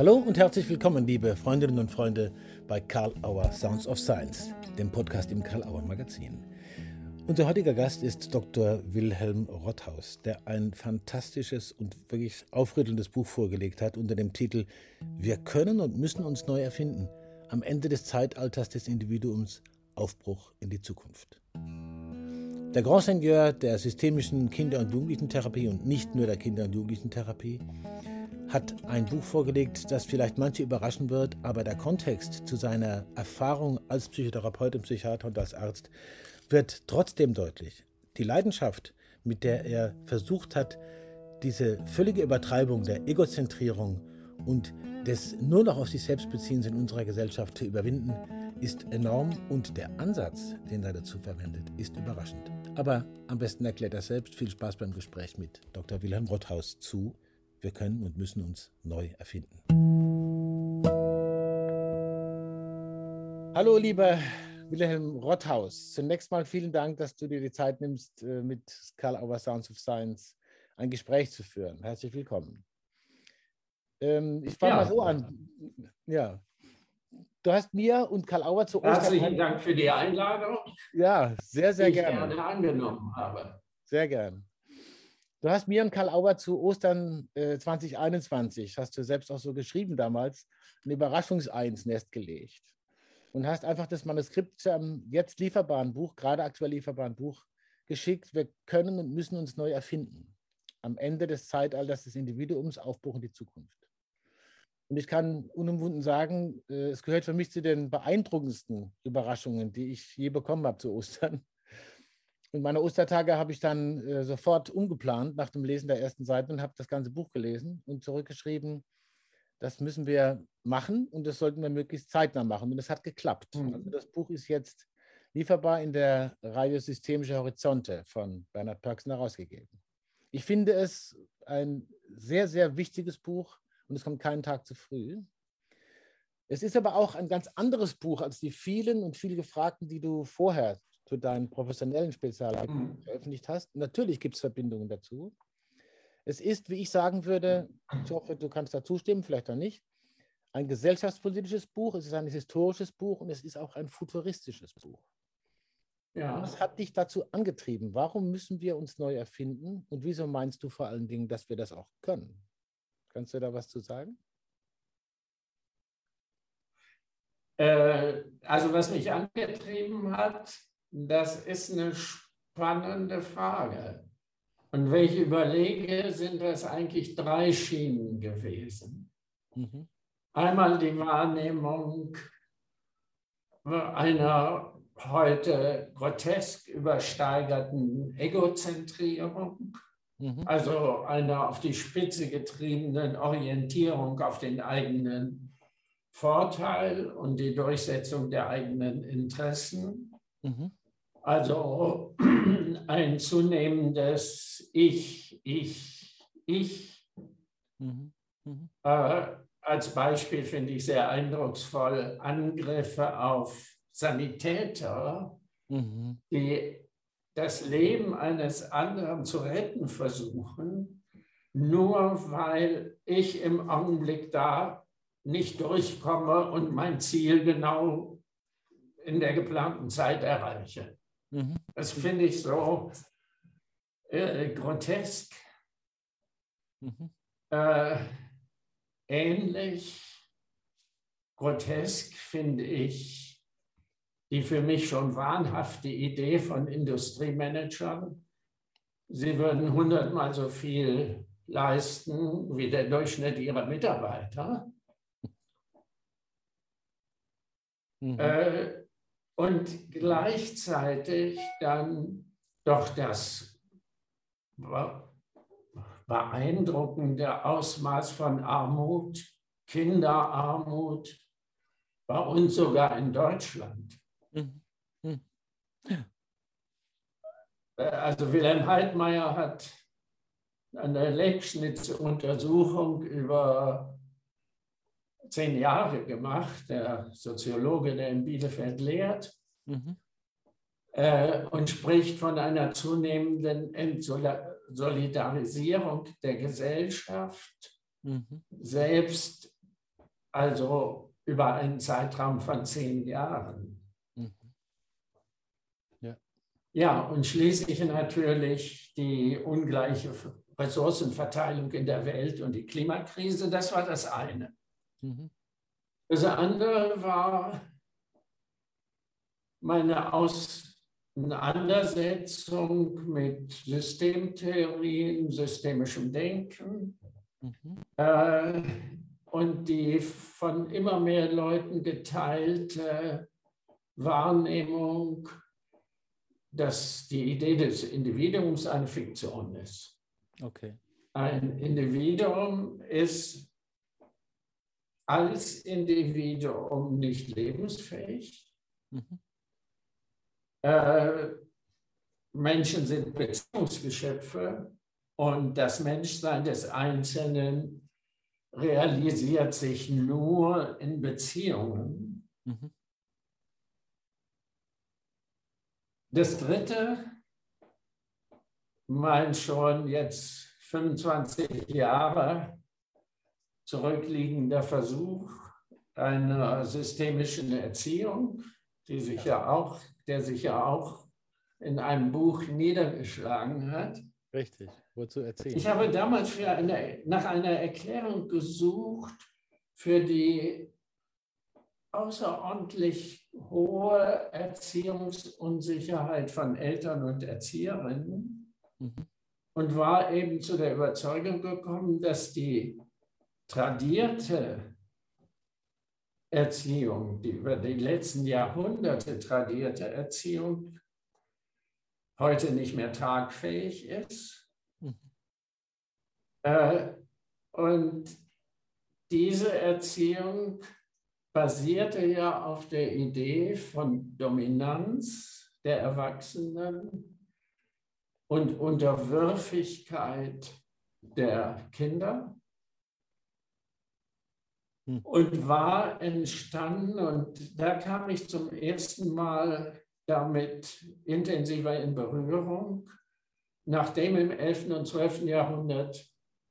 Hallo und herzlich willkommen, liebe Freundinnen und Freunde, bei Karl Auer Sounds of Science, dem Podcast im Karl Auer Magazin. Unser heutiger Gast ist Dr. Wilhelm Rotthaus, der ein fantastisches und wirklich aufrüttelndes Buch vorgelegt hat unter dem Titel Wir können und müssen uns neu erfinden. Am Ende des Zeitalters des Individuums Aufbruch in die Zukunft. Der Grand Seigneur der systemischen Kinder- und Jugendlichentherapie und nicht nur der Kinder- und Jugendlichentherapie hat ein Buch vorgelegt, das vielleicht manche überraschen wird, aber der Kontext zu seiner Erfahrung als Psychotherapeut und Psychiater und als Arzt wird trotzdem deutlich. Die Leidenschaft, mit der er versucht hat, diese völlige Übertreibung der Egozentrierung und des nur noch auf sich selbst Beziehens in unserer Gesellschaft zu überwinden, ist enorm und der Ansatz, den er dazu verwendet, ist überraschend. Aber am besten erklärt er selbst. Viel Spaß beim Gespräch mit Dr. Wilhelm Rotthaus zu wir können und müssen uns neu erfinden. Hallo, lieber Wilhelm Rotthaus. Zunächst mal vielen Dank, dass du dir die Zeit nimmst, äh, mit Karl Auer Sounds of Science ein Gespräch zu führen. Herzlich willkommen. Ähm, ich fange ja. mal so an. Ja. Du hast mir und Karl Auer zu Ostern. Herzlichen Dank für die Einladung. Ja, sehr, sehr gerne. Die ich gerne angenommen habe. Sehr gern. Du hast mir und Karl Auer zu Ostern äh, 2021, hast du selbst auch so geschrieben damals, ein Überraschungseins Nest gelegt und hast einfach das Manuskript zu einem jetzt lieferbaren Buch, gerade aktuell lieferbaren Buch, geschickt. Wir können und müssen uns neu erfinden. Am Ende des Zeitalters des Individuums Aufbruch in die Zukunft. Und ich kann unumwunden sagen, äh, es gehört für mich zu den beeindruckendsten Überraschungen, die ich je bekommen habe zu Ostern. Und meine Ostertage habe ich dann äh, sofort umgeplant nach dem Lesen der ersten Seite und habe das ganze Buch gelesen und zurückgeschrieben, das müssen wir machen und das sollten wir möglichst zeitnah machen. Und es hat geklappt. Mhm. Also das Buch ist jetzt lieferbar in der Reihe Systemische Horizonte von Bernhard Pörksen herausgegeben. Ich finde es ein sehr, sehr wichtiges Buch und es kommt keinen Tag zu früh. Es ist aber auch ein ganz anderes Buch als die vielen und viel gefragten, die du vorher zu deinen professionellen Spezialgebieten mhm. veröffentlicht hast. Natürlich gibt es Verbindungen dazu. Es ist, wie ich sagen würde, ich hoffe, du kannst da zustimmen, vielleicht auch nicht, ein gesellschaftspolitisches Buch, es ist ein historisches Buch und es ist auch ein futuristisches Buch. Ja. Was hat dich dazu angetrieben? Warum müssen wir uns neu erfinden? Und wieso meinst du vor allen Dingen, dass wir das auch können? Kannst du da was zu sagen? Äh, also was mich angetrieben hat, das ist eine spannende Frage. Und wenn ich überlege, sind das eigentlich drei Schienen gewesen. Mhm. Einmal die Wahrnehmung einer heute grotesk übersteigerten Egozentrierung, mhm. also einer auf die Spitze getriebenen Orientierung auf den eigenen Vorteil und die Durchsetzung der eigenen Interessen. Mhm. Also ein zunehmendes Ich, Ich, Ich. Mhm. Mhm. Äh, als Beispiel finde ich sehr eindrucksvoll Angriffe auf Sanitäter, mhm. die das Leben eines anderen zu retten versuchen, nur weil ich im Augenblick da nicht durchkomme und mein Ziel genau in der geplanten Zeit erreiche. Mhm. Das finde ich so äh, grotesk. Mhm. Äh, ähnlich grotesk finde ich die für mich schon wahnhafte Idee von Industriemanagern. Sie würden hundertmal so viel leisten wie der Durchschnitt ihrer Mitarbeiter. Mhm. Äh, und gleichzeitig dann doch das beeindruckende Ausmaß von Armut, Kinderarmut, bei uns sogar in Deutschland. Mhm. Mhm. Also Wilhelm Heidmeier hat eine Leckschnitt-Untersuchung über zehn Jahre gemacht, der Soziologe, der in Bielefeld lehrt, mhm. äh, und spricht von einer zunehmenden Entsolidarisierung der Gesellschaft, mhm. selbst also über einen Zeitraum von zehn Jahren. Mhm. Ja. ja, und schließlich natürlich die ungleiche Ressourcenverteilung in der Welt und die Klimakrise. Das war das eine. Mhm. Das andere war meine Auseinandersetzung mit Systemtheorien, systemischem Denken mhm. äh, und die von immer mehr Leuten geteilte Wahrnehmung, dass die Idee des Individuums eine Fiktion ist. Okay. Ein Individuum ist als Individuum nicht lebensfähig. Mhm. Äh, Menschen sind Beziehungsgeschöpfe und das Menschsein des Einzelnen realisiert sich nur in Beziehungen. Mhm. Das Dritte, mein schon jetzt 25 Jahre zurückliegender Versuch einer systemischen Erziehung, die sich ja auch, der sich ja auch in einem Buch niedergeschlagen hat. Richtig, wozu erzählen? Ich habe damals eine, nach einer Erklärung gesucht für die außerordentlich hohe Erziehungsunsicherheit von Eltern und Erzieherinnen mhm. und war eben zu der Überzeugung gekommen, dass die tradierte Erziehung, die über die letzten Jahrhunderte tradierte Erziehung, heute nicht mehr tragfähig ist. Mhm. Äh, und diese Erziehung basierte ja auf der Idee von Dominanz der Erwachsenen und Unterwürfigkeit der Kinder hm. und war entstanden und da kam ich zum ersten Mal damit intensiver in Berührung, nachdem im 11. und 12. Jahrhundert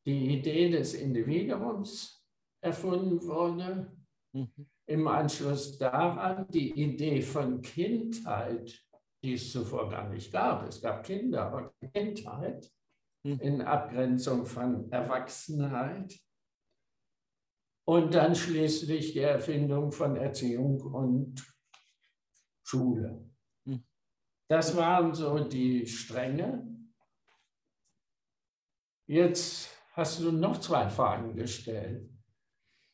die Idee des Individuums erfunden wurde. Mhm. Im Anschluss daran die Idee von Kindheit, die es zuvor gar nicht gab. Es gab Kinder, aber Kindheit mhm. in Abgrenzung von Erwachsenheit. Und dann schließlich die Erfindung von Erziehung und Schule. Hm. Das waren so die Stränge. Jetzt hast du noch zwei Fragen gestellt.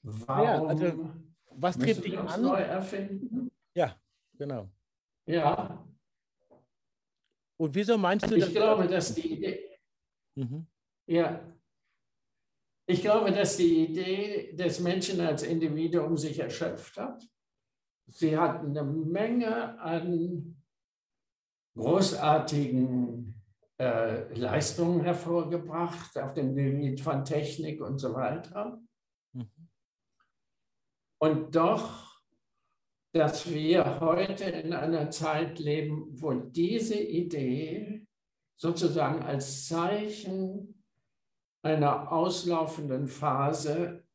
Warum ja, also, was tritt dich an? neu erfinden? Ja, genau. Ja. Und wieso meinst du Ich glaube, dass die Idee. Mhm. Ja, ich glaube, dass die Idee des Menschen als Individuum sich erschöpft hat. Sie hat eine Menge an großartigen äh, Leistungen hervorgebracht auf dem Gebiet von Technik und so weiter. Mhm. Und doch, dass wir heute in einer Zeit leben, wo diese Idee sozusagen als Zeichen einer auslaufenden Phase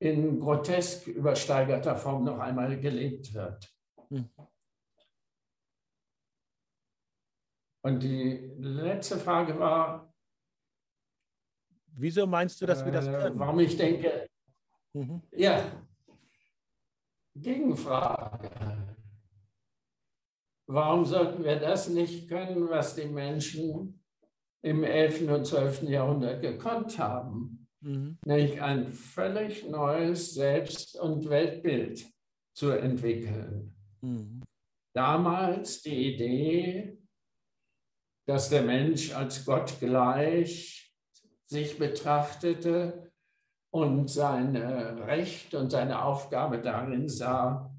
in grotesk übersteigerter Form noch einmal gelebt wird. Hm. Und die letzte Frage war, wieso meinst du, dass wir das äh, können? Warum ich denke, mhm. ja, Gegenfrage. Warum sollten wir das nicht können, was die Menschen im 11. und 12. Jahrhundert gekonnt haben, mhm. nämlich ein völlig neues Selbst- und Weltbild zu entwickeln. Mhm. Damals die Idee, dass der Mensch als Gott gleich sich betrachtete und sein Recht und seine Aufgabe darin sah,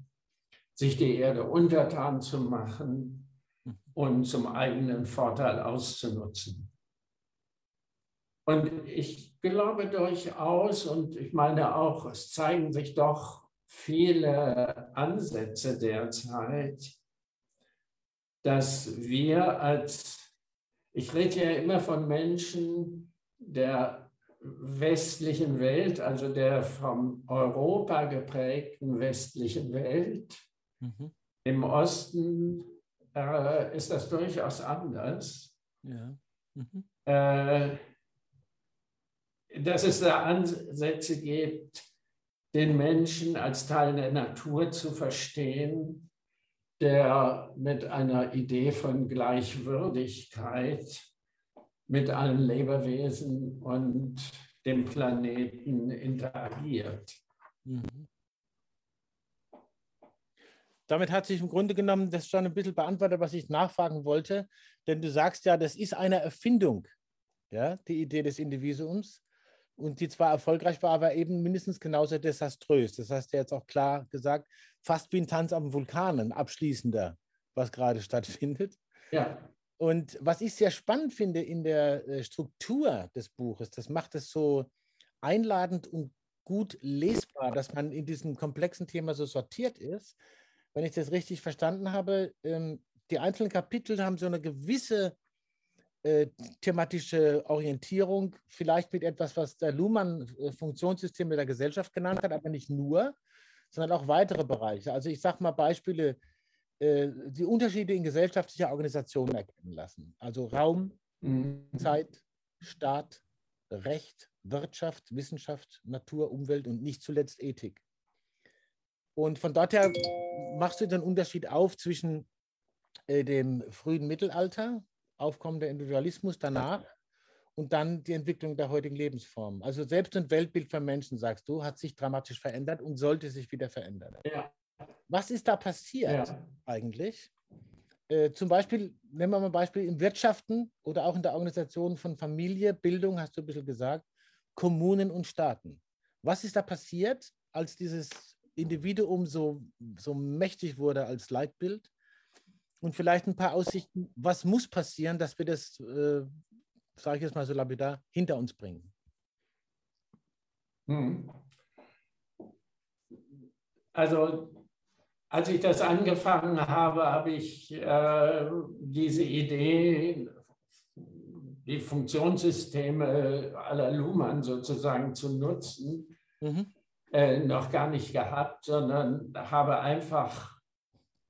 sich die Erde untertan zu machen mhm. und zum eigenen Vorteil auszunutzen. Und ich glaube durchaus, und ich meine auch, es zeigen sich doch viele Ansätze derzeit, dass wir als, ich rede ja immer von Menschen der westlichen Welt, also der vom Europa geprägten westlichen Welt. Mhm. Im Osten äh, ist das durchaus anders. Ja. Mhm. Äh, dass es da Ansätze gibt, den Menschen als Teil der Natur zu verstehen, der mit einer Idee von Gleichwürdigkeit mit allen Lebewesen und dem Planeten interagiert. Mhm. Damit hat sich im Grunde genommen das schon ein bisschen beantwortet, was ich nachfragen wollte. Denn du sagst ja, das ist eine Erfindung, ja, die Idee des Individuums. Und die zwar erfolgreich war, aber eben mindestens genauso desaströs. Das hast du jetzt auch klar gesagt, fast wie ein Tanz am Vulkan, ein abschließender, was gerade stattfindet. Ja. Und was ich sehr spannend finde in der äh, Struktur des Buches, das macht es so einladend und gut lesbar, dass man in diesem komplexen Thema so sortiert ist. Wenn ich das richtig verstanden habe, ähm, die einzelnen Kapitel haben so eine gewisse äh, thematische Orientierung, vielleicht mit etwas, was der Luhmann äh, Funktionssysteme der Gesellschaft genannt hat, aber nicht nur, sondern auch weitere Bereiche. Also ich sage mal Beispiele, äh, die Unterschiede in gesellschaftlicher Organisation erkennen lassen. Also Raum, mhm. Zeit, Staat, Recht, Wirtschaft, Wissenschaft, Natur, Umwelt und nicht zuletzt Ethik. Und von dort her machst du den Unterschied auf zwischen dem frühen Mittelalter, Aufkommen der Individualismus danach und dann die Entwicklung der heutigen Lebensform. Also selbst ein Weltbild von Menschen, sagst du, hat sich dramatisch verändert und sollte sich wieder verändern. Ja. Was ist da passiert ja. eigentlich? Äh, zum Beispiel, nehmen wir mal ein Beispiel in Wirtschaften oder auch in der Organisation von Familie, Bildung, hast du ein bisschen gesagt, Kommunen und Staaten. Was ist da passiert, als dieses Individuum so, so mächtig wurde als Leitbild? Und vielleicht ein paar Aussichten, was muss passieren, dass wir das, äh, sage ich jetzt mal so lapidar, hinter uns bringen? Hm. Also als ich das angefangen habe, habe ich äh, diese Idee, die Funktionssysteme aller Luhmann sozusagen zu nutzen, mhm. äh, noch gar nicht gehabt, sondern habe einfach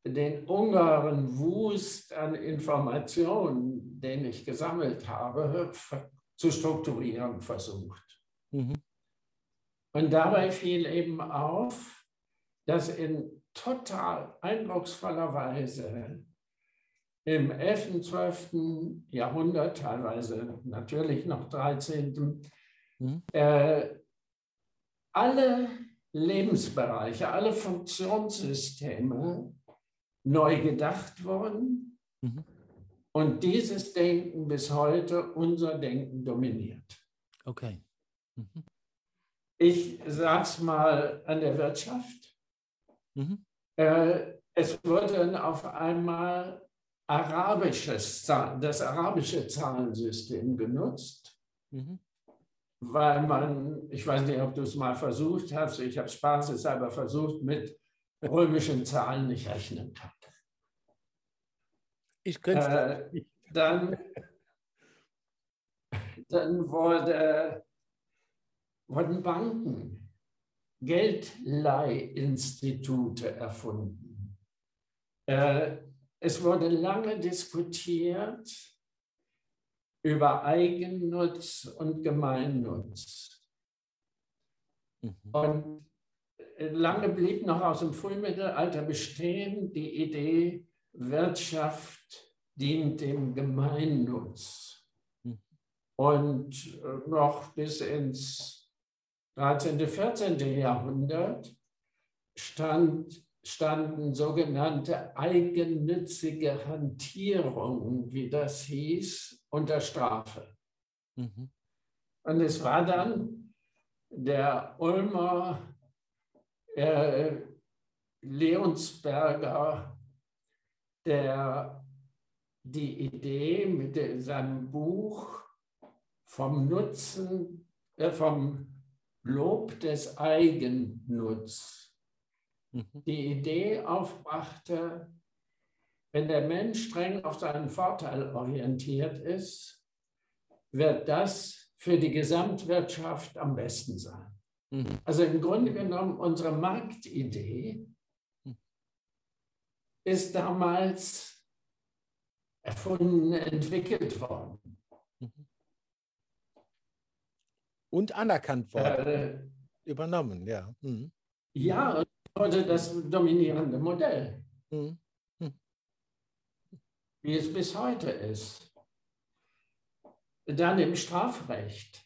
den ungeheuren Wust an Informationen, den ich gesammelt habe, zu strukturieren versucht. Mhm. Und dabei fiel eben auf, dass in total eindrucksvoller Weise im 11., 12. Jahrhundert, teilweise natürlich noch 13., mhm. äh, alle Lebensbereiche, alle Funktionssysteme neu gedacht wurden mhm. und dieses Denken bis heute unser Denken dominiert. Okay. Mhm. Ich sag's mal an der Wirtschaft. Mhm. Äh, es wurde auf einmal arabisches, das arabische Zahlensystem genutzt, mhm. weil man, ich weiß nicht, ob du es mal versucht hast, ich habe spaßeshalber versucht, mit römischen Zahlen nicht rechnen kann. Ich könnte äh, dann, dann wurde, wurden Banken Geldleihinstitute erfunden. Äh, es wurde lange diskutiert über Eigennutz und Gemeinnutz. Mhm. Und lange blieb noch aus dem Frühmittelalter bestehen die Idee, Wirtschaft dient dem Gemeinnutz. Mhm. Und noch bis ins 13., 14. Jahrhundert stand, standen sogenannte eigennützige Hantierungen, wie das hieß, unter Strafe. Mhm. Und es war dann der Ulmer äh, Leonsberger, der die Idee mit seinem Buch vom Nutzen, äh, vom Lob des Eigennutz mhm. die Idee aufbrachte, wenn der Mensch streng auf seinen Vorteil orientiert ist, wird das für die Gesamtwirtschaft am besten sein. Mhm. Also im Grunde genommen, unsere Marktidee. Ist damals erfunden, entwickelt worden. Und anerkannt worden, Äh, übernommen, ja. Mhm. ja, und heute das dominierende Modell, Mhm. wie es bis heute ist. Dann im Strafrecht.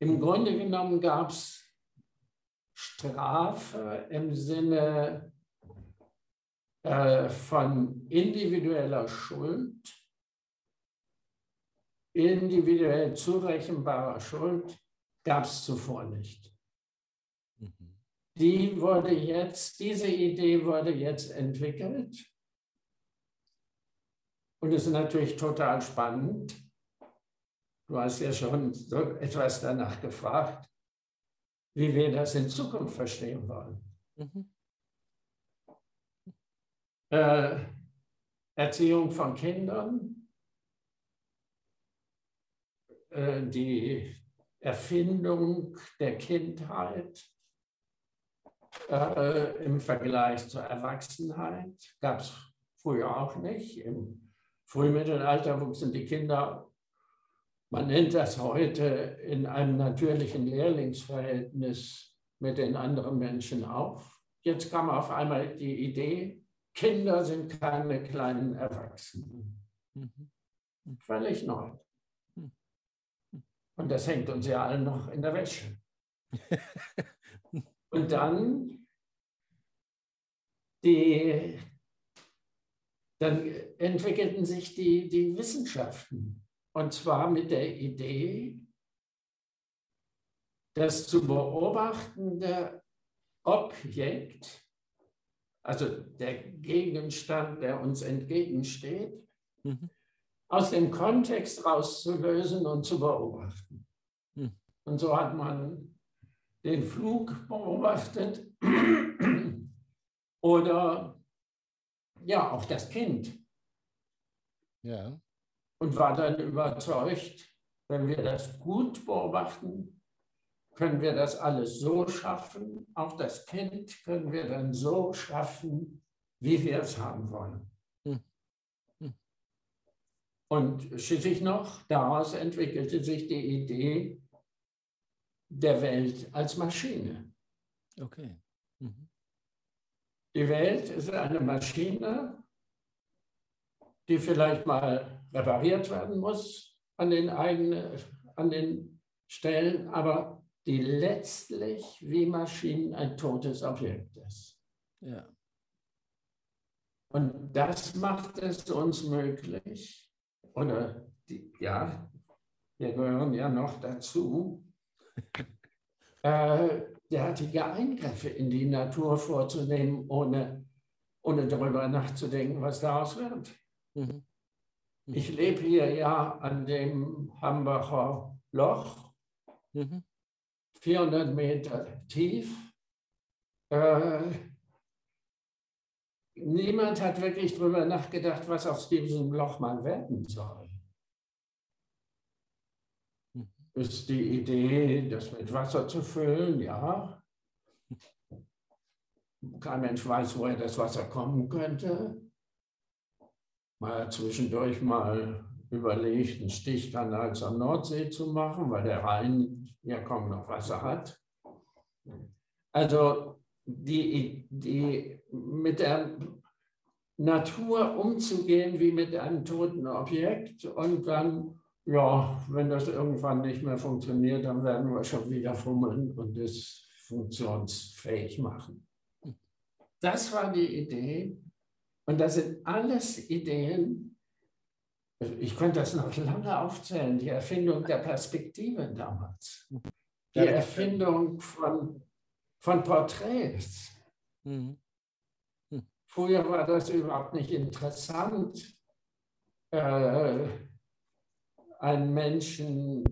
Im Grunde genommen gab es Strafe im Sinne äh, von individueller Schuld, individuell zurechenbarer Schuld, gab es zuvor nicht. Mhm. Die wurde jetzt, diese Idee wurde jetzt entwickelt. Und es ist natürlich total spannend. Du hast ja schon so etwas danach gefragt, wie wir das in Zukunft verstehen wollen. Mhm. Äh, Erziehung von Kindern, äh, die Erfindung der Kindheit äh, im Vergleich zur Erwachsenheit gab es früher auch nicht. Im Frühmittelalter wuchsen die Kinder, man nennt das heute, in einem natürlichen Lehrlingsverhältnis mit den anderen Menschen auf. Jetzt kam auf einmal die Idee, Kinder sind keine kleinen Erwachsenen. Mhm. Völlig neu. Hm. Und das hängt uns ja allen noch in der Wäsche. Und dann die, dann entwickelten sich die, die Wissenschaften. Und zwar mit der Idee, das zu beobachtende Objekt, also der Gegenstand, der uns entgegensteht, Mhm. aus dem Kontext rauszulösen und zu beobachten. Hm. Und so hat man den Flug beobachtet oder ja, auch das Kind Ja. und war dann überzeugt, wenn wir das gut beobachten, können wir das alles so schaffen, auch das Kind können wir dann so schaffen, wie wir es haben wollen. Hm. Hm. Und schließlich noch, daraus entwickelte sich die Idee der Welt als Maschine. Okay. Mhm. Die Welt ist eine Maschine, die vielleicht mal repariert werden muss an den eigenen, an den Stellen, aber die letztlich wie Maschinen ein totes Objekt ist. Ja. Und das macht es uns möglich, oder die, ja, wir gehören ja noch dazu, äh, derartige Eingriffe in die Natur vorzunehmen, ohne, ohne darüber nachzudenken, was daraus wird. Mhm. Ich lebe hier ja an dem Hambacher Loch, Mhm. 400 Meter tief. Äh, niemand hat wirklich darüber nachgedacht, was aus diesem Loch mal werden soll. Mhm. Ist die Idee, das mit Wasser zu füllen, ja. Kein Mensch weiß, woher das Wasser kommen könnte. Mal zwischendurch mal überlegt, einen Stichkanal zur Nordsee zu machen, weil der Rhein ja kaum noch Wasser hat. Also die, die mit der Natur umzugehen wie mit einem toten Objekt und dann, ja, wenn das irgendwann nicht mehr funktioniert, dann werden wir schon wieder fummeln und es funktionsfähig machen. Das war die Idee. Und das sind alles Ideen, ich könnte das noch lange aufzählen, die Erfindung der Perspektive damals, die Erfindung von, von Porträts. Mhm. Früher war das überhaupt nicht interessant, äh, einen Menschen,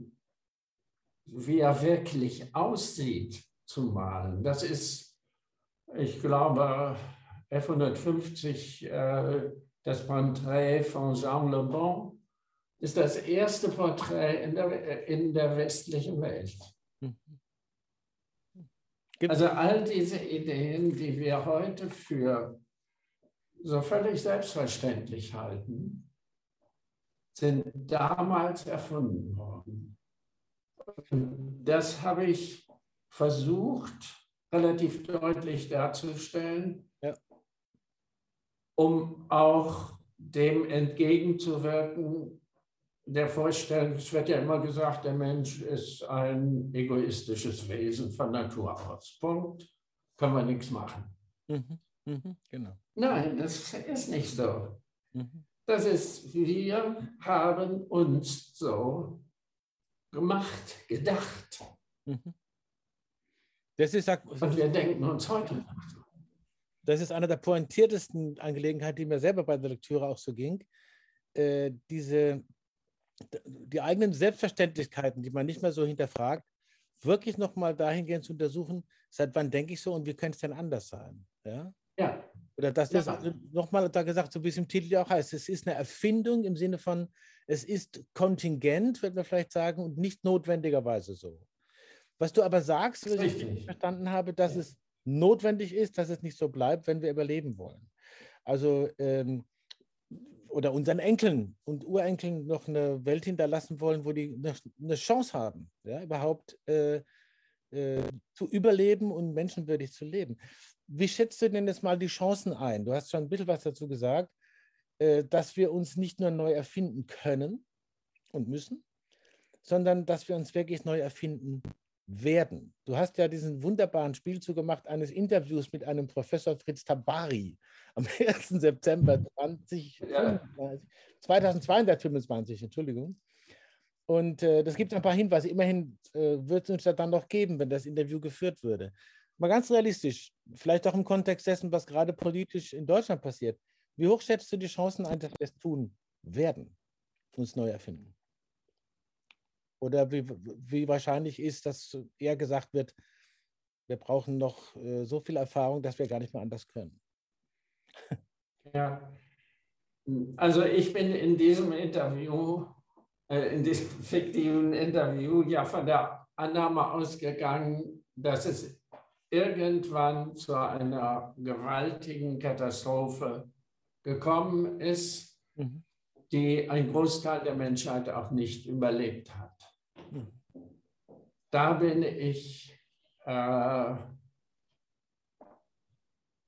wie er wirklich aussieht, zu malen. Das ist, ich glaube, F150, äh, das Porträt von Jean Le Bon ist das erste Porträt in der, in der westlichen Welt. Also all diese Ideen, die wir heute für so völlig selbstverständlich halten, sind damals erfunden worden. Das habe ich versucht, relativ deutlich darzustellen. Um auch dem entgegenzuwirken, der Vorstellung, es wird ja immer gesagt, der Mensch ist ein egoistisches Wesen von Natur aus. Punkt. Kann man nichts machen. Mhm. Mhm. Genau. Nein, das ist nicht so. Mhm. Das ist, wir haben uns so gemacht, gedacht. Mhm. Das ist, Und wir denken uns heute Das ist eine der pointiertesten Angelegenheiten, die mir selber bei der Lektüre auch so ging. Äh, diese, die eigenen Selbstverständlichkeiten, die man nicht mehr so hinterfragt, wirklich nochmal dahingehend zu untersuchen, seit wann denke ich so und wie könnte es denn anders sein? Ja. ja. Oder dass das ja. nochmal da gesagt, so wie es im Titel ja auch heißt, es ist eine Erfindung im Sinne von, es ist kontingent, wird man vielleicht sagen, und nicht notwendigerweise so. Was du aber sagst, was ich verstanden habe, dass ja. es notwendig ist, dass es nicht so bleibt, wenn wir überleben wollen. Also ähm, oder unseren Enkeln und Urenkeln noch eine Welt hinterlassen wollen, wo die eine Chance haben, ja, überhaupt äh, äh, zu überleben und menschenwürdig zu leben. Wie schätzt du denn jetzt mal die Chancen ein? Du hast schon ein bisschen was dazu gesagt, äh, dass wir uns nicht nur neu erfinden können und müssen, sondern dass wir uns wirklich neu erfinden werden. Du hast ja diesen wunderbaren Spielzug gemacht eines Interviews mit einem Professor Fritz Tabari am 1. September 20, ja. 2025, Entschuldigung. Und äh, das gibt ein paar Hinweise. Immerhin äh, wird es uns das dann noch geben, wenn das Interview geführt würde. Mal ganz realistisch, vielleicht auch im Kontext dessen, was gerade politisch in Deutschland passiert. Wie hoch schätzt du die Chancen ein, dass wir es tun werden, uns neu erfinden? Oder wie, wie wahrscheinlich ist, dass eher gesagt wird, wir brauchen noch äh, so viel Erfahrung, dass wir gar nicht mehr anders können? Ja, also ich bin in diesem Interview, äh, in diesem fiktiven Interview ja von der Annahme ausgegangen, dass es irgendwann zu einer gewaltigen Katastrophe gekommen ist, mhm. die ein Großteil der Menschheit auch nicht überlebt hat da bin ich äh,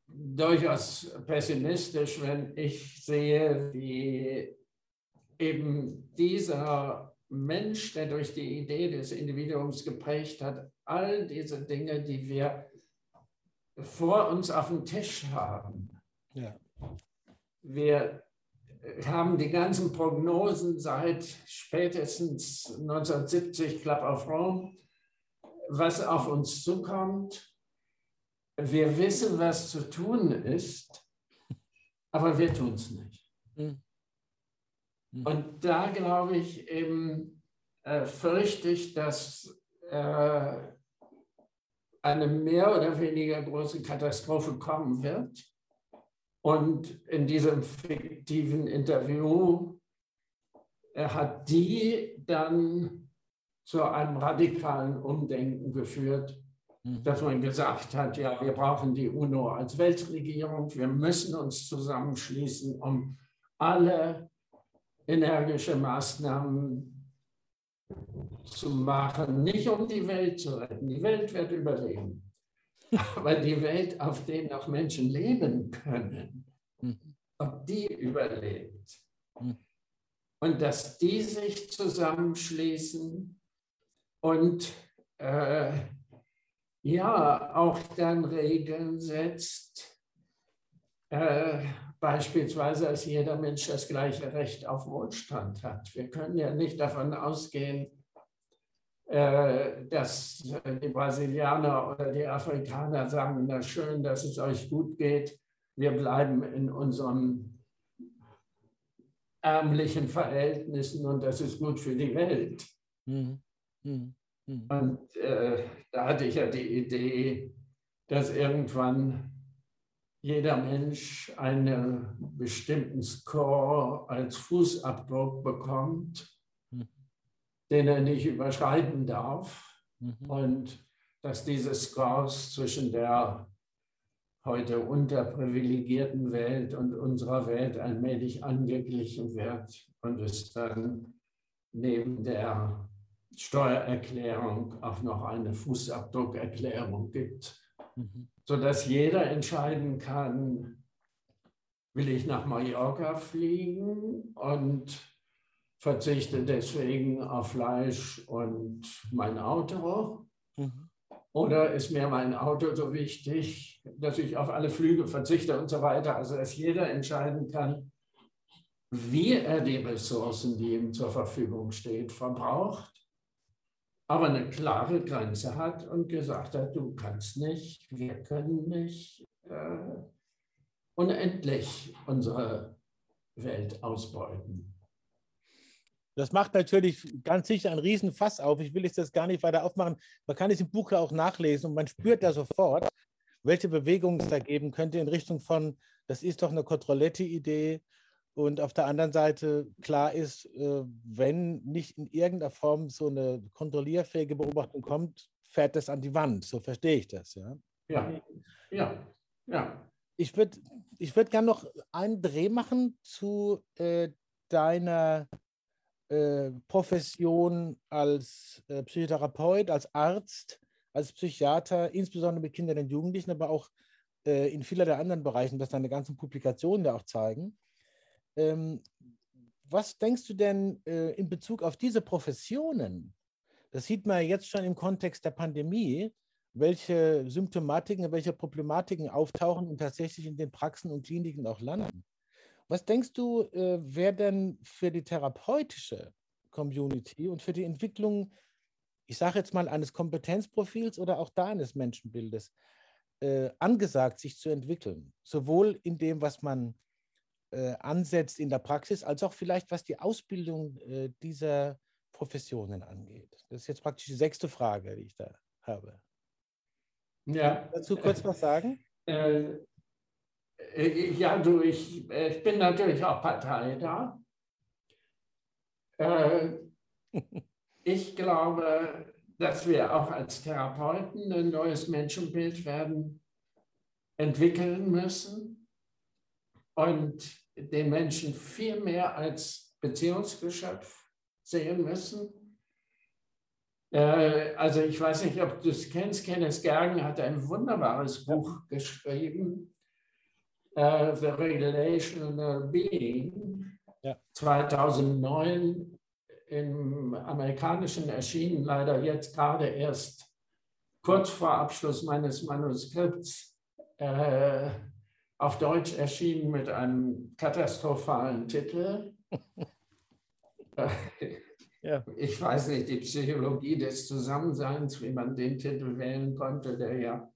durchaus pessimistisch, wenn ich sehe, wie eben dieser Mensch, der durch die Idee des Individuums geprägt hat, all diese Dinge, die wir vor uns auf dem Tisch haben. Ja. Wir haben die ganzen Prognosen seit spätestens 1970 Club of Rome, was auf uns zukommt. Wir wissen, was zu tun ist, aber wir tun es nicht. Hm. Hm. Und da glaube ich eben, äh, fürchte ich, dass äh, eine mehr oder weniger große Katastrophe kommen wird und in diesem fiktiven Interview hat die dann zu einem radikalen Umdenken geführt, mhm. dass man gesagt hat, ja, wir brauchen die UNO als Weltregierung, wir müssen uns zusammenschließen, um alle energische Maßnahmen zu machen, nicht um die Welt zu retten. Die Welt wird überleben. Aber die Welt, auf der noch Menschen leben können, mhm. ob die überlebt. Mhm. Und dass die sich zusammenschließen und äh, ja auch dann Regeln setzt, äh, beispielsweise, dass jeder Mensch das gleiche Recht auf Wohlstand hat. Wir können ja nicht davon ausgehen, äh, dass die Brasilianer oder die Afrikaner sagen, na schön, dass es euch gut geht, wir bleiben in unseren ärmlichen Verhältnissen und das ist gut für die Welt. Mhm. Mhm. Mhm. Und äh, da hatte ich ja die Idee, dass irgendwann jeder Mensch einen bestimmten Score als Fußabdruck bekommt, mhm. den er nicht überschreiten darf. Mhm. Und dass diese Scores zwischen der heute unterprivilegierten Welt und unserer Welt allmählich angeglichen wird und es dann neben der Steuererklärung auch noch eine Fußabdruckerklärung gibt, mhm. sodass jeder entscheiden kann, will ich nach Mallorca fliegen und verzichte deswegen auf Fleisch und mein Auto. Mhm. Oder ist mir mein Auto so wichtig, dass ich auf alle Flüge verzichte und so weiter. Also dass jeder entscheiden kann, wie er die Ressourcen, die ihm zur Verfügung steht, verbraucht, aber eine klare Grenze hat und gesagt hat, du kannst nicht, wir können nicht äh, unendlich unsere Welt ausbeuten. Das macht natürlich ganz sicher einen Riesenfass auf. Ich will jetzt das gar nicht weiter aufmachen. Man kann es im Buch auch nachlesen und man spürt da sofort, welche Bewegungen es da geben könnte in Richtung von, das ist doch eine Kontrolletti-Idee. Und auf der anderen Seite klar ist, äh, wenn nicht in irgendeiner Form so eine kontrollierfähige Beobachtung kommt, fährt das an die Wand. So verstehe ich das. Ja, ja, ja. ja. Ich würde ich würd gerne noch einen Dreh machen zu äh, deiner äh, Profession als äh, Psychotherapeut, als Arzt, als Psychiater, insbesondere mit Kindern und Jugendlichen, aber auch äh, in vielen der anderen Bereichen, das deine ganzen Publikationen ja auch zeigen. Ähm, was denkst du denn äh, in Bezug auf diese Professionen? Das sieht man jetzt schon im Kontext der Pandemie, welche Symptomatiken, welche Problematiken auftauchen und tatsächlich in den Praxen und Kliniken auch landen. Was denkst du, äh, wer denn für die therapeutische Community und für die Entwicklung, ich sage jetzt mal, eines Kompetenzprofils oder auch da eines Menschenbildes äh, angesagt, sich zu entwickeln? Sowohl in dem, was man äh, ansetzt in der Praxis, als auch vielleicht was die Ausbildung äh, dieser Professionen angeht. Das ist jetzt praktisch die sechste Frage, die ich da habe. Ja. Dazu kurz was sagen? Äh, äh, ja, du, ich, ich bin natürlich auch Partei da. Äh, ich glaube, dass wir auch als Therapeuten ein neues Menschenbild werden entwickeln müssen und den Menschen viel mehr als Beziehungsgeschöpf sehen müssen. Äh, also ich weiß nicht, ob du es kennst, Kenneth Gergen hat ein wunderbares Buch geschrieben, uh, The Relational Being, ja. 2009 im Amerikanischen erschienen, leider jetzt gerade erst kurz vor Abschluss meines Manuskripts. Äh, auf Deutsch erschienen mit einem katastrophalen Titel. ja. Ich weiß nicht, die Psychologie des Zusammenseins, wie man den Titel wählen konnte, der ja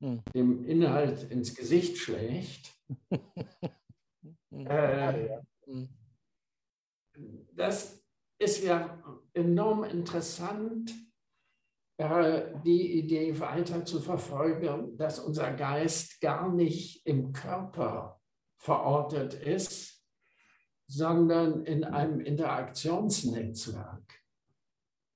hm. dem Inhalt ins Gesicht schlägt. äh, hm. Das ist ja enorm interessant die Idee weiter zu verfolgen, dass unser Geist gar nicht im Körper verortet ist, sondern in einem Interaktionsnetzwerk.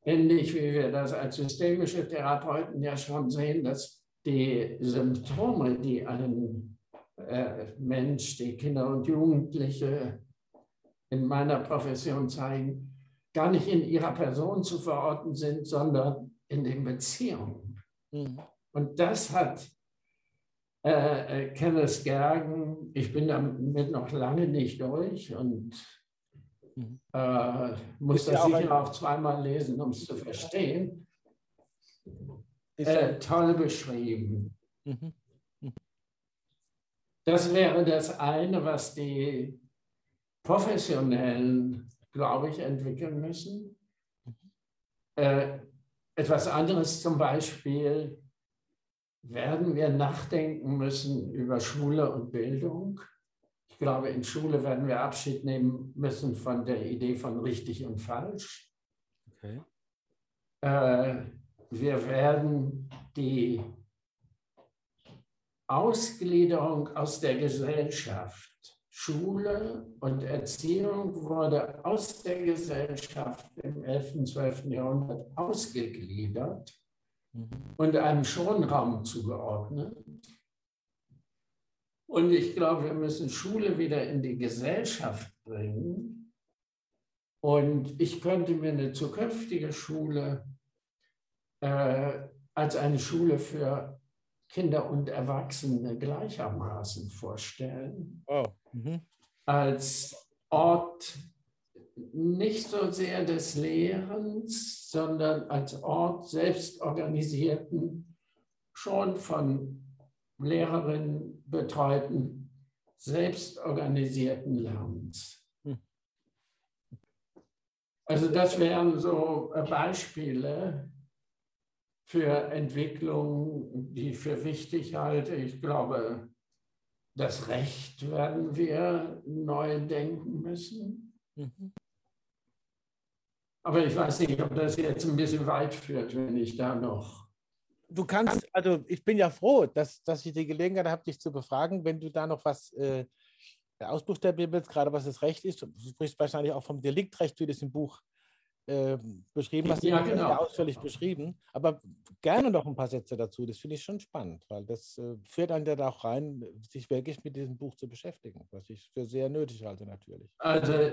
Ähnlich wie wir das als systemische Therapeuten ja schon sehen, dass die Symptome, die ein äh, Mensch, die Kinder und Jugendliche in meiner Profession zeigen, gar nicht in ihrer Person zu verorten sind, sondern in den Beziehungen. Mhm. Und das hat äh, äh, Kenneth Gergen, ich bin damit noch lange nicht durch und mhm. äh, muss das sicher auch, zweimal lesen, um es zu verstehen. Äh, toll beschrieben. Mhm. mhm. Das wäre das eine, was die Professionellen, glaube ich, entwickeln müssen. Mhm. Äh, etwas anderes zum Beispiel, werden wir nachdenken müssen über Schule und Bildung. Ich glaube, in Schule werden wir Abschied nehmen müssen von der Idee von richtig und falsch. Okay. Äh, wir werden die Ausgliederung aus der Gesellschaft. Schule und Erziehung wurde aus der Gesellschaft im 11. und 12. Jahrhundert ausgegliedert mhm. und einem Schonraum zugeordnet. Und ich glaube, wir müssen Schule wieder in die Gesellschaft bringen. Und ich könnte mir eine zukünftige Schule äh, als eine Schule für Kinder und Erwachsene gleichermaßen vorstellen. Oh. Mhm. Als Ort nicht so sehr des Lehrens, sondern als Ort selbstorganisierten, schon von Lehrerinnen betreuten, selbstorganisierten Lernens. Hm. Also das wären so Beispiele, für Entwicklungen, die ich für wichtig halte. Ich glaube, das Recht werden wir neu denken müssen. Mhm. Aber ich weiß nicht, ob das jetzt ein bisschen weit führt, wenn ich da noch. Du kannst, also ich bin ja froh, dass, dass ich die Gelegenheit habe, dich zu befragen, wenn du da noch was äh, ausbuchstabieren willst, gerade was das Recht ist. Du sprichst wahrscheinlich auch vom Deliktrecht, wie das im Buch äh, beschrieben hast. Ja, genau. Ja ausführlich beschrieben. Aber gerne noch ein paar Sätze dazu. Das finde ich schon spannend, weil das äh, führt einen ja da auch rein, sich wirklich mit diesem Buch zu beschäftigen, was ich für sehr nötig halte natürlich. Also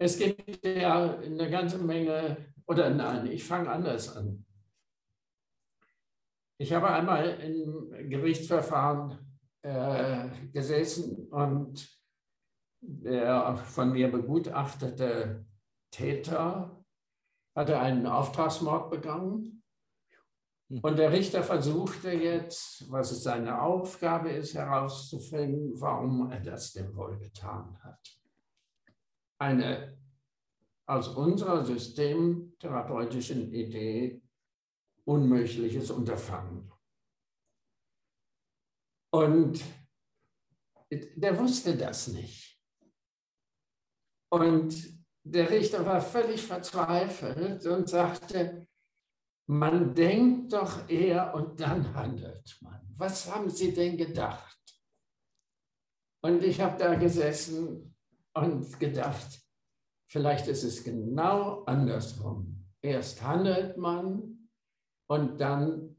es gibt ja eine ganze Menge, oder nein, ich fange anders an. Ich habe einmal im Gerichtsverfahren äh, gesessen und der von mir begutachtete Täter hatte einen Auftragsmord begangen. Hm. Und der Richter versuchte jetzt, was es seine Aufgabe ist, herauszufinden, warum er das denn wohl getan hat. Eine aus unserer systemtherapeutischen Idee unmögliches Unterfangen. Und der wusste das nicht. Und der Richter war völlig verzweifelt und sagte, man denkt doch eher und dann handelt man. Was haben Sie denn gedacht? Und ich habe da gesessen und gedacht, vielleicht ist es genau andersrum. Erst handelt man und dann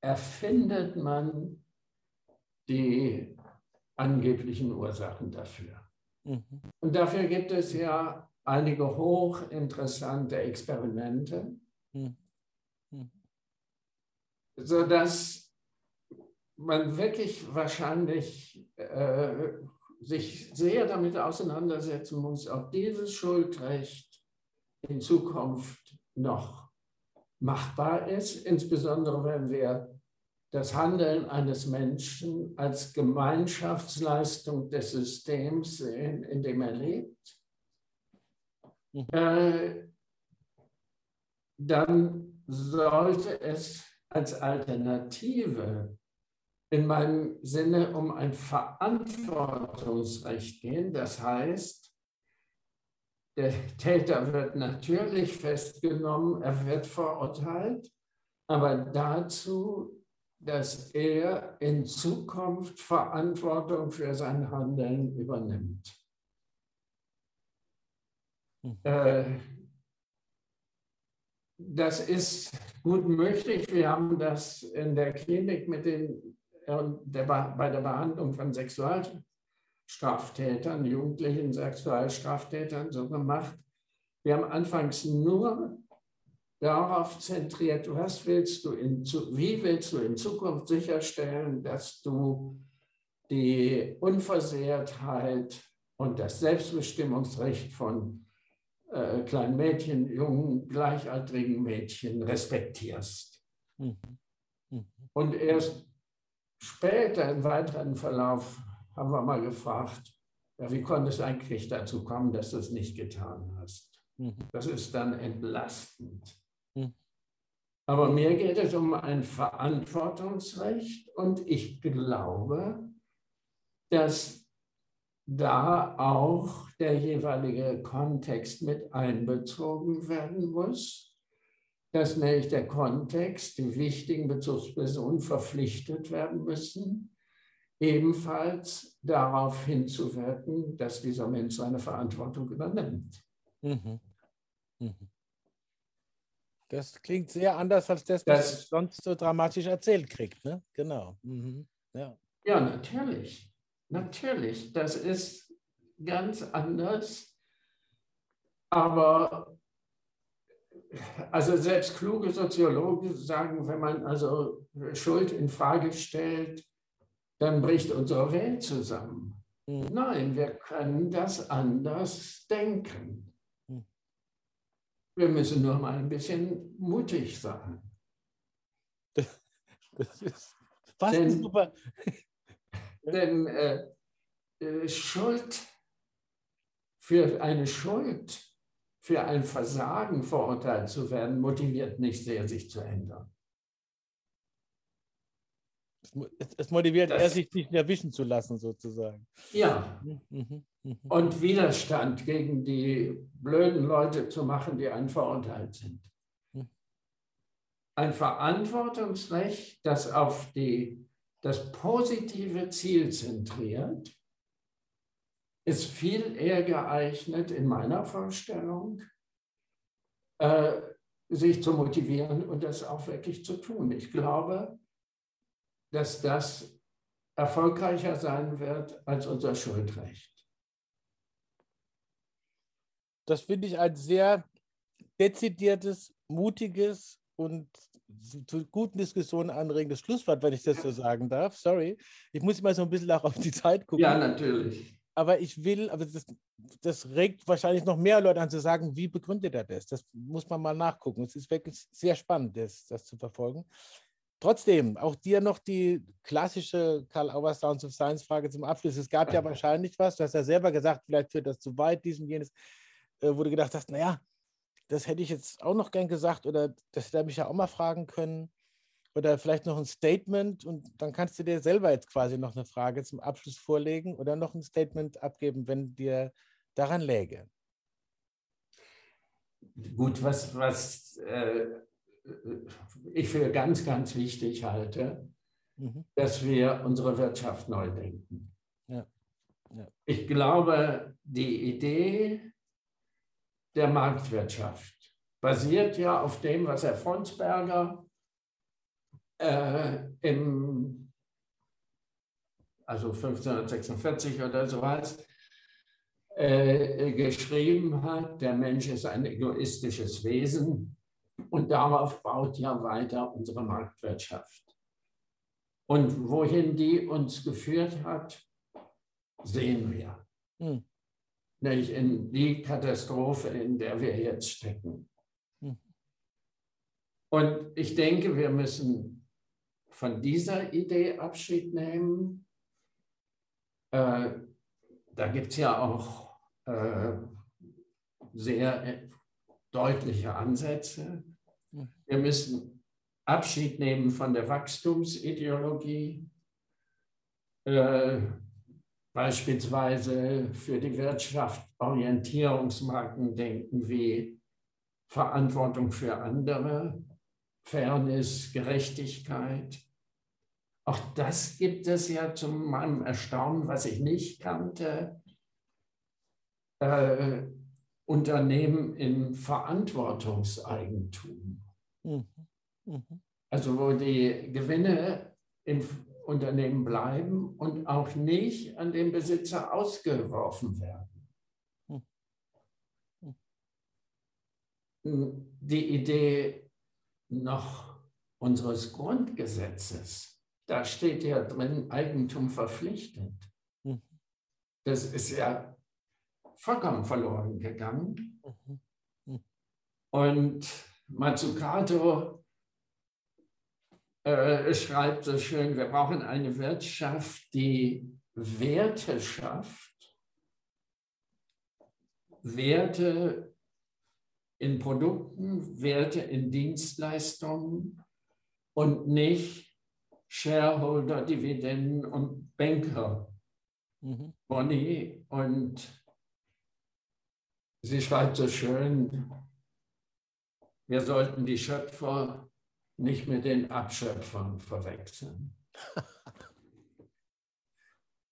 erfindet man die angeblichen Ursachen dafür. Mhm. Und dafür gibt es ja einige hochinteressante Experimente, mhm. Mhm. sodass man wirklich wahrscheinlich äh, sich sehr damit auseinandersetzen muss, ob dieses Schuldrecht in Zukunft noch machbar ist, insbesondere wenn wir das Handeln eines Menschen als Gemeinschaftsleistung des Systems sehen, in dem er lebt, mhm. äh, dann sollte es als Alternative in meinem Sinne um ein Verantwortungsrecht gehen. Das heißt, der Täter wird natürlich festgenommen, er wird verurteilt, aber dazu dass er in Zukunft Verantwortung für sein Handeln übernimmt. Mhm. Äh, das ist gut möglich. Wir haben das in der Klinik mit den, äh, der, bei der Behandlung von Sexualstraftätern, jugendlichen Sexualstraftätern so gemacht. Wir haben anfangs nur darauf zentriert, was willst du in, wie willst du in Zukunft sicherstellen, dass du die Unversehrtheit und das Selbstbestimmungsrecht von äh, kleinen Mädchen, jungen, gleichaltrigen Mädchen respektierst. Mhm. Mhm. Und erst später im weiteren Verlauf haben wir mal gefragt, ja, wie konnte es eigentlich dazu kommen, dass du es nicht getan hast? Mhm. Das ist dann entlastend. Hm. Aber mir geht es um ein Verantwortungsrecht und ich glaube, dass da auch der jeweilige Kontext mit einbezogen werden muss. dass nämlich der Kontext, die wichtigen Bezugspersonen verpflichtet werden müssen, ebenfalls darauf hinzuwirken, dass dieser Mensch seine Verantwortung übernimmt. Mhm. Mhm. Das klingt sehr anders als das, was das, sonst so dramatisch erzählt kriegt. Ne? Genau. Mhm. Ja. ja, natürlich. Natürlich. Das ist ganz anders. Aber also selbst kluge Soziologen sagen, wenn man also Schuld in Frage stellt, dann bricht unsere Welt zusammen. Mhm. Nein, wir können das anders denken. Wir müssen nur mal ein bisschen mutig sein. Das ist fast denn, super. Denn äh, äh, Schuld für eine Schuld, für ein Versagen verurteilt zu werden, motiviert nicht sehr, sich zu ändern. Es motiviert das, er, sich nicht erwischen zu lassen, sozusagen. Ja. Mhm, mhm, mhm. Und Widerstand gegen die blöden Leute zu machen, die einen verurteilt sind. Ein Verantwortungsrecht, das auf die, das positive Ziel zentriert, ist viel eher geeignet in meiner Vorstellung, äh, sich zu motivieren und das auch wirklich zu tun. Ich glaube, dass das erfolgreicher sein wird als unser Schuldrecht. Das finde ich ein sehr dezidiertes, mutiges und zu guten Diskussionen anregendes Schlusswort, wenn ich das so sagen darf. Sorry. Ich muss immer so ein bisschen auch auf die Zeit gucken. Ja, natürlich. Aber ich will, aber das, das regt wahrscheinlich noch mehr Leute an zu sagen, wie begründet er das? Das muss man mal nachgucken. Es ist wirklich sehr spannend, das, das zu verfolgen. Trotzdem, auch dir noch die klassische Karl Auer Sounds of Science Frage zum Abschluss. Es gab ja wahrscheinlich was, du hast ja selber gesagt, vielleicht führt das zu weit, dies und jenes, äh, wo du gedacht hast, naja, das hätte ich jetzt auch noch gern gesagt oder das hätte er mich ja auch mal fragen können. Oder vielleicht noch ein Statement und dann kannst du dir selber jetzt quasi noch eine Frage zum Abschluss vorlegen oder noch ein Statement abgeben, wenn dir daran läge. Gut, was, was äh, ich für ganz, ganz wichtig halte, mhm. dass wir unsere Wirtschaft neu denken. Ja. Ja. Ich glaube, die Idee der Marktwirtschaft basiert ja auf dem, was Herr Fronsberger äh, im, also 1546 oder so was, äh, geschrieben hat, der Mensch ist ein egoistisches Wesen und darauf baut ja weiter unsere Marktwirtschaft. Und wohin die uns geführt hat, sehen wir. Hm. Nämlich in die Katastrophe, in der wir jetzt stecken. Hm. Und ich denke, wir müssen von dieser Idee Abschied nehmen. Äh, da gibt es ja auch äh, sehr deutliche Ansätze. Wir müssen Abschied nehmen von der Wachstumsideologie, äh, beispielsweise für die Wirtschaft Orientierungsmarken denken wie Verantwortung für andere, Fairness, Gerechtigkeit. Auch das gibt es ja zu meinem Erstaunen, was ich nicht kannte. Äh, Unternehmen in Verantwortungseigentum. Mhm. Mhm. Also wo die Gewinne im Unternehmen bleiben und auch nicht an den Besitzer ausgeworfen werden. Mhm. Die Idee noch unseres Grundgesetzes, da steht ja drin, Eigentum verpflichtet. Mhm. Das ist ja vollkommen verloren gegangen. Mhm. Und Mazzucato äh, schreibt so schön, wir brauchen eine Wirtschaft, die Werte schafft, Werte in Produkten, Werte in Dienstleistungen und nicht Shareholder, Dividenden und Banker. Mhm. Bonnie und sie schreibt so schön, wir sollten die Schöpfer nicht mit den Abschöpfern verwechseln.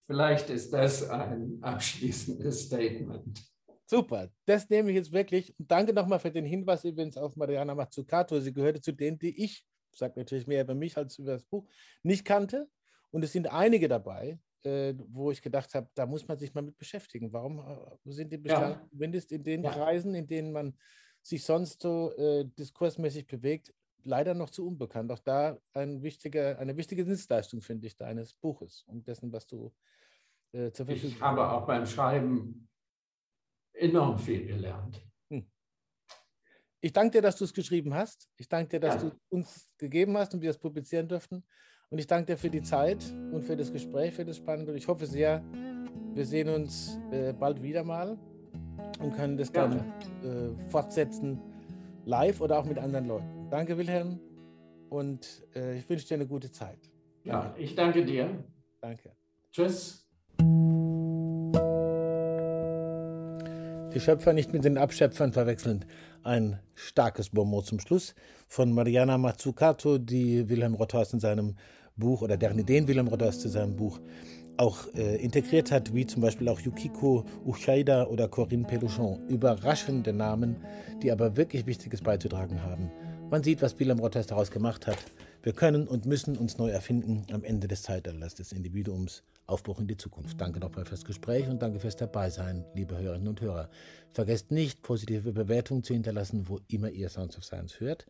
Vielleicht ist das ein abschließendes Statement. Super, das nehme ich jetzt wirklich. danke nochmal für den Hinweis übrigens auf Mariana Mazzucato. Sie gehörte zu denen, die ich, sage natürlich mehr über mich als über das Buch, nicht kannte. Und es sind einige dabei, äh, wo ich gedacht habe, da muss man sich mal mit beschäftigen. Warum äh, sind die bislang, ja. zumindest in den ja. Kreisen, in denen man sich sonst so äh, diskursmäßig bewegt, leider noch zu unbekannt. Auch da ein wichtiger, eine wichtige Dienstleistung, finde ich, deines Buches und dessen, was du äh, zur Verfügung Ich habe auch beim Schreiben enorm viel gelernt. Hm. Ich danke dir, dass du es geschrieben hast. Ich danke dir, dass ja. du uns gegeben hast und wir es publizieren durften. Und ich danke dir für die Zeit und für das Gespräch, für das Spannende. Und ich hoffe sehr, wir sehen uns äh, bald wieder mal und können das ja. dann äh, fortsetzen, live oder auch mit anderen Leuten. Danke, Wilhelm. Und äh, ich wünsche dir eine gute Zeit. Ja, ich danke dir. Danke. Tschüss. Die Schöpfer nicht mit den Abschöpfern verwechseln. Ein starkes Bonmot zum Schluss von Mariana Mazzucato, die Wilhelm Rothaus in seinem Buch oder deren Ideen Wilhelm Rothaus zu seinem Buch auch äh, integriert hat, wie zum Beispiel auch Yukiko Uchaida oder Corinne Peluchon. Überraschende Namen, die aber wirklich Wichtiges beizutragen haben. Man sieht, was Wilhelm Rothaus daraus gemacht hat. Wir können und müssen uns neu erfinden am Ende des Zeitalters des Individuums. Aufbruch in die Zukunft. Danke nochmal fürs Gespräch und danke fürs Dabeisein, liebe Hörerinnen und Hörer. Vergesst nicht, positive Bewertungen zu hinterlassen, wo immer ihr Sounds of Science hört.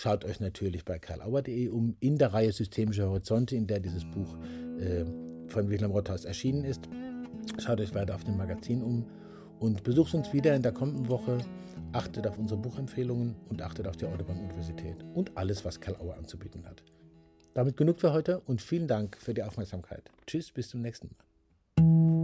Schaut euch natürlich bei karlauer.de um in der Reihe Systemische Horizonte, in der dieses Buch äh, von Wilhelm Rothaus erschienen ist. Schaut euch weiter auf dem Magazin um und besucht uns wieder in der kommenden Woche. Achtet auf unsere Buchempfehlungen und achtet auf die Autobahn-Universität und alles, was Karl Auer anzubieten hat. Damit genug für heute und vielen Dank für die Aufmerksamkeit. Tschüss, bis zum nächsten Mal.